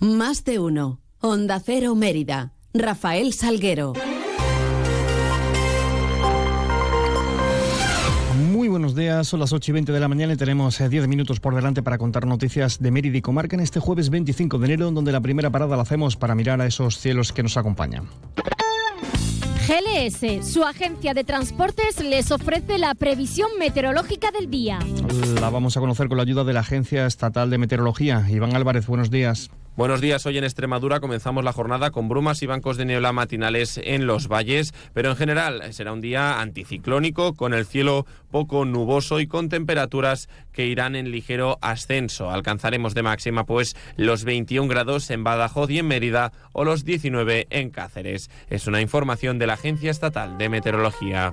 Más de uno. Onda Cero Mérida. Rafael Salguero. Muy buenos días, son las 8 y 20 de la mañana y tenemos 10 eh, minutos por delante para contar noticias de Mérida y Comarca en este jueves 25 de enero, donde la primera parada la hacemos para mirar a esos cielos que nos acompañan. GLS, su agencia de transportes, les ofrece la previsión meteorológica del día. La vamos a conocer con la ayuda de la Agencia Estatal de Meteorología. Iván Álvarez, buenos días. Buenos días, hoy en Extremadura comenzamos la jornada con brumas y bancos de niebla matinales en los valles, pero en general será un día anticiclónico con el cielo poco nuboso y con temperaturas que irán en ligero ascenso. Alcanzaremos de máxima pues los 21 grados en Badajoz y en Mérida o los 19 en Cáceres. Es una información de la Agencia Estatal de Meteorología.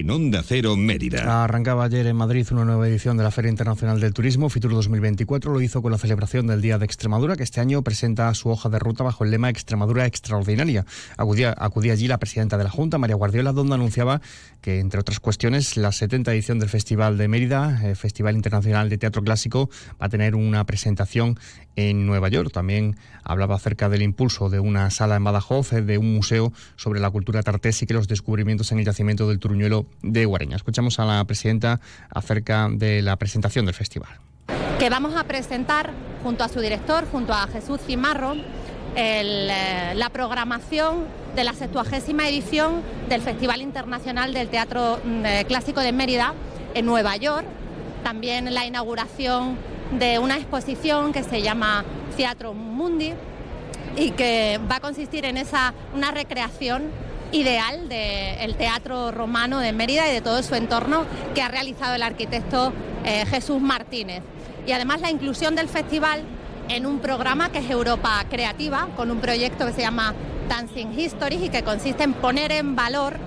en Onda Cero Mérida. Arrancaba ayer en Madrid una nueva edición de la Feria Internacional del Turismo, Fitur 2024. Lo hizo con la celebración del Día de Extremadura, que este año presenta su hoja de ruta bajo el lema Extremadura Extraordinaria. Acudía, acudía allí la presidenta de la Junta, María Guardiola, donde anunciaba que, entre otras cuestiones, la 70 edición del Festival de Mérida, el eh, Festival Internacional de Teatro Clásico, va a tener una presentación en Nueva York. También hablaba acerca del impulso de una sala en Badajoz, eh, de un museo sobre la cultura tartésica y los descubrimientos en el yacimiento del Turuñuelo de Guareña. Escuchamos a la presidenta acerca de la presentación del festival. Que vamos a presentar junto a su director, junto a Jesús Cimarro, eh, la programación de la 70 edición del Festival Internacional del Teatro mm, eh, Clásico de Mérida en Nueva York. También la inauguración de una exposición que se llama Teatro Mundi y que va a consistir en esa una recreación ideal del teatro romano de Mérida y de todo su entorno que ha realizado el arquitecto eh, Jesús Martínez. Y además la inclusión del festival en un programa que es Europa Creativa, con un proyecto que se llama Dancing Histories y que consiste en poner en valor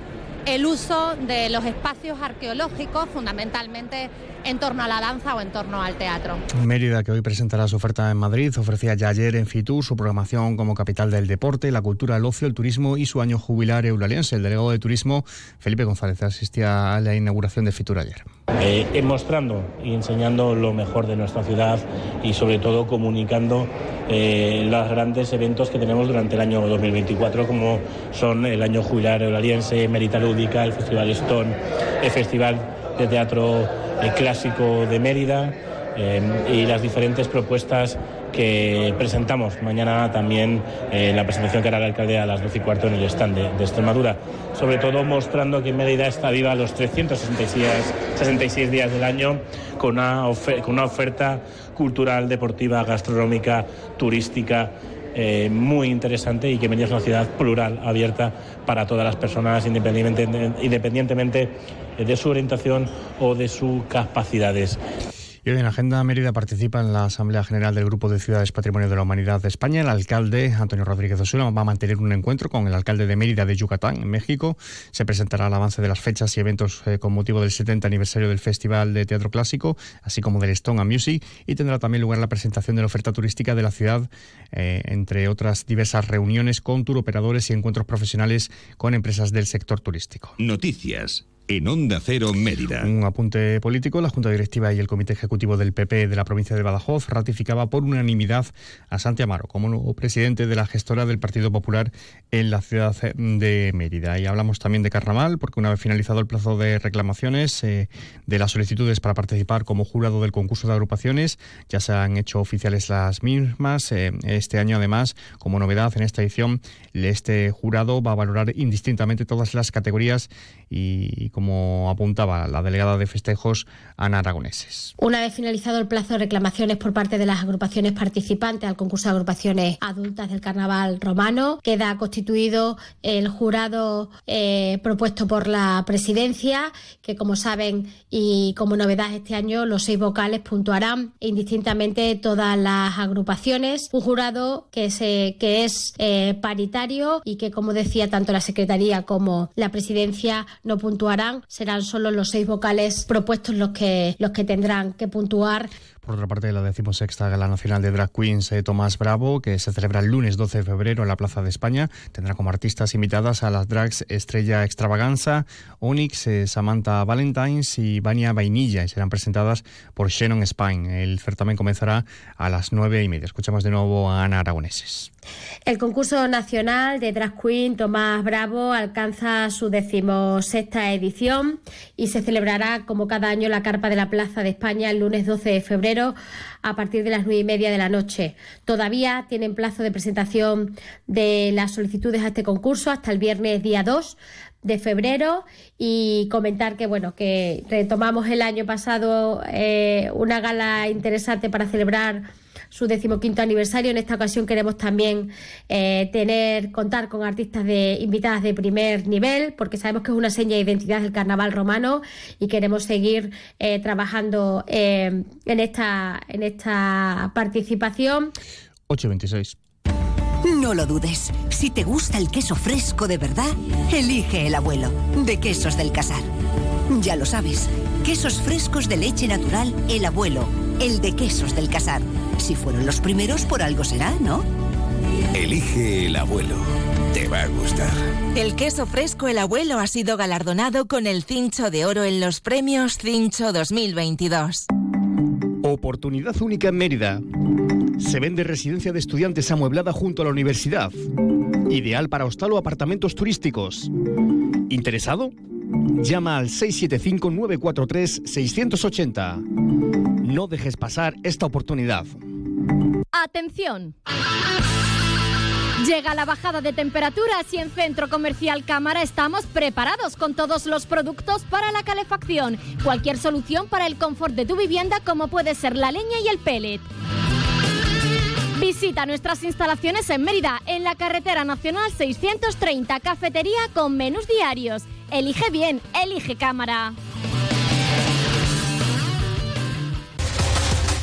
el uso de los espacios arqueológicos, fundamentalmente en torno a la danza o en torno al teatro. Mérida, que hoy presentará su oferta en Madrid, ofrecía ya ayer en Fitur su programación como capital del deporte, la cultura, el ocio, el turismo y su año jubilar eulaliense. El delegado de turismo, Felipe González, asistía a la inauguración de Fitur ayer. Eh, mostrando y enseñando lo mejor de nuestra ciudad y sobre todo comunicando eh, los grandes eventos que tenemos durante el año 2024 como son el año jubilar eulaliense, Merita El Festival Stone, el Festival de Teatro eh, Clásico de Mérida eh, y las diferentes propuestas que presentamos mañana también en la presentación que hará el alcalde a las 12 y cuarto en el stand de, Extremadura. Sobre todo mostrando que Mérida está viva los 366 días del año con una, con una oferta cultural, deportiva, gastronómica, turística. Eh, muy interesante y que Mérida es una ciudad plural, abierta para todas las personas, independientemente, independientemente de su orientación o de sus capacidades. Y hoy en Agenda Mérida participa en la Asamblea General del Grupo de Ciudades Patrimonio de la Humanidad de España. El alcalde Antonio Rodríguez Osuna va a mantener un encuentro con el alcalde de Mérida de Yucatán, en México. Se presentará el avance de las fechas y eventos eh, con motivo del 70 aniversario del Festival de Teatro Clásico, así como del Stone and Music. Y tendrá también lugar la presentación de la oferta turística de la ciudad, eh, entre otras diversas reuniones con turoperadores y encuentros profesionales con empresas del sector turístico. Noticias en Onda Cero Mérida. Un apunte político. La Junta Directiva y el Comité Ejecutivo del PP de la provincia de Badajoz ratificaba por unanimidad a Santi Amaro como nuevo presidente de la gestora del Partido Popular en la ciudad de Mérida. Y hablamos también de Carnaval, porque una vez finalizado el plazo de reclamaciones eh, de las solicitudes para participar como jurado del concurso de agrupaciones, ya se han hecho oficiales las mismas. Eh, este año, además, como novedad en esta edición, este jurado va a valorar indistintamente todas las categorías y como apuntaba la delegada de festejos, Ana Aragoneses. Una vez finalizado el plazo de reclamaciones por parte de las agrupaciones participantes al concurso de agrupaciones adultas del Carnaval romano, queda constituido el jurado eh, propuesto por la presidencia, que como saben y como novedad este año, los seis vocales puntuarán indistintamente todas las agrupaciones. Un jurado que, se, que es eh, paritario y que, como decía, tanto la Secretaría como la presidencia no puntuarán. Serán solo los seis vocales propuestos los que, los que tendrán que puntuar por otra parte, la decimosexta Gala Nacional de Drag Queens eh, Tomás Bravo, que se celebra el lunes 12 de febrero en la Plaza de España, tendrá como artistas invitadas a las drags Estrella Extravaganza, Onyx, eh, Samantha Valentines y Vania Vainilla, y serán presentadas por Shannon Spine. El certamen comenzará a las nueve y media. Escuchamos de nuevo a Ana Aragoneses. El concurso nacional de Drag Queen Tomás Bravo alcanza su decimosexta edición y se celebrará como cada año la carpa de la Plaza de España el lunes 12 de febrero a partir de las nueve y media de la noche. Todavía tienen plazo de presentación de las solicitudes a este concurso hasta el viernes día 2 de febrero y comentar que bueno que retomamos el año pasado eh, una gala interesante para celebrar su decimoquinto aniversario. En esta ocasión queremos también eh, tener, contar con artistas de invitadas de primer nivel, porque sabemos que es una seña de identidad del carnaval romano y queremos seguir eh, trabajando eh, en, esta, en esta participación. 826. No lo dudes. Si te gusta el queso fresco de verdad, elige el abuelo, de Quesos del Casar. Ya lo sabes, quesos frescos de leche natural, el abuelo, el de Quesos del Casar. Si fueron los primeros, por algo será, ¿no? Elige el abuelo. Te va a gustar. El queso fresco El Abuelo ha sido galardonado con el Cincho de Oro en los premios Cincho 2022. Oportunidad única en Mérida. Se vende residencia de estudiantes amueblada junto a la universidad. Ideal para hostal o apartamentos turísticos. ¿Interesado? Llama al 675-943-680. No dejes pasar esta oportunidad. ¡Atención! Llega la bajada de temperaturas y en Centro Comercial Cámara estamos preparados con todos los productos para la calefacción. Cualquier solución para el confort de tu vivienda como puede ser la leña y el pellet. Visita nuestras instalaciones en Mérida, en la carretera nacional 630, cafetería con menús diarios. Elige bien, elige cámara.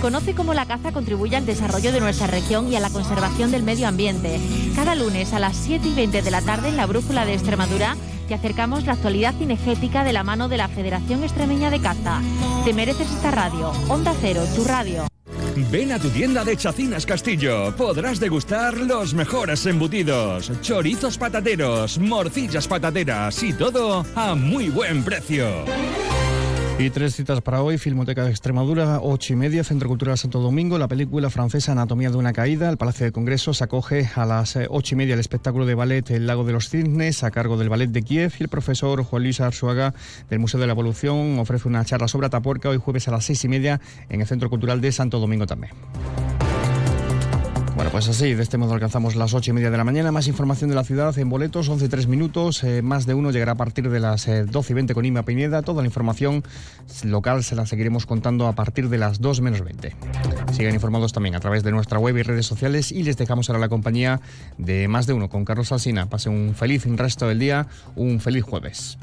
Conoce cómo la caza contribuye al desarrollo de nuestra región y a la conservación del medio ambiente. Cada lunes a las 7 y 20 de la tarde en la Brújula de Extremadura te acercamos la actualidad cinegética de la mano de la Federación Extremeña de Caza. Te mereces esta radio. Onda Cero, tu radio. Ven a tu tienda de Chacinas Castillo. Podrás degustar los mejores embutidos, chorizos patateros, morcillas patateras y todo a muy buen precio. Y tres citas para hoy, Filmoteca de Extremadura, ocho y media, Centro Cultural Santo Domingo, la película francesa Anatomía de una caída, el Palacio de Congresos acoge a las eh, ocho y media el espectáculo de ballet El Lago de los Cisnes a cargo del Ballet de Kiev y el profesor Juan Luis Arzuaga del Museo de la Evolución ofrece una charla sobre Atapuerca hoy jueves a las seis y media en el Centro Cultural de Santo Domingo también. Bueno, pues así, de este modo alcanzamos las ocho y media de la mañana. Más información de la ciudad en boletos, 11 tres minutos. Eh, más de uno llegará a partir de las eh, 12 y 20 con Ima Pineda. Toda la información local se la seguiremos contando a partir de las 2 menos 20. Sigan informados también a través de nuestra web y redes sociales y les dejamos ahora la compañía de más de uno con Carlos Alsina. Pase un feliz resto del día, un feliz jueves.